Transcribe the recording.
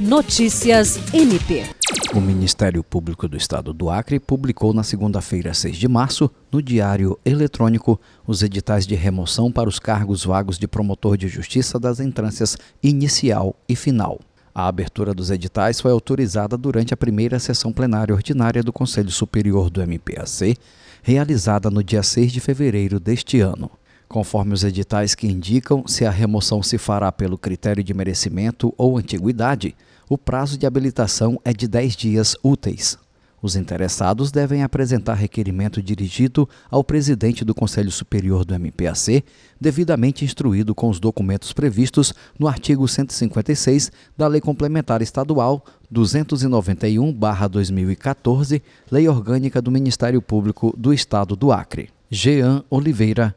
Notícias MP. O Ministério Público do Estado do Acre publicou na segunda-feira, 6 de março, no Diário Eletrônico, os editais de remoção para os cargos vagos de promotor de justiça das entrâncias inicial e final. A abertura dos editais foi autorizada durante a primeira sessão plenária ordinária do Conselho Superior do MPAC, realizada no dia 6 de fevereiro deste ano. Conforme os editais que indicam se a remoção se fará pelo critério de merecimento ou antiguidade, o prazo de habilitação é de 10 dias úteis. Os interessados devem apresentar requerimento dirigido ao presidente do Conselho Superior do MPAC, devidamente instruído com os documentos previstos no artigo 156 da Lei Complementar Estadual 291-2014, Lei Orgânica do Ministério Público do Estado do Acre. Jean Oliveira,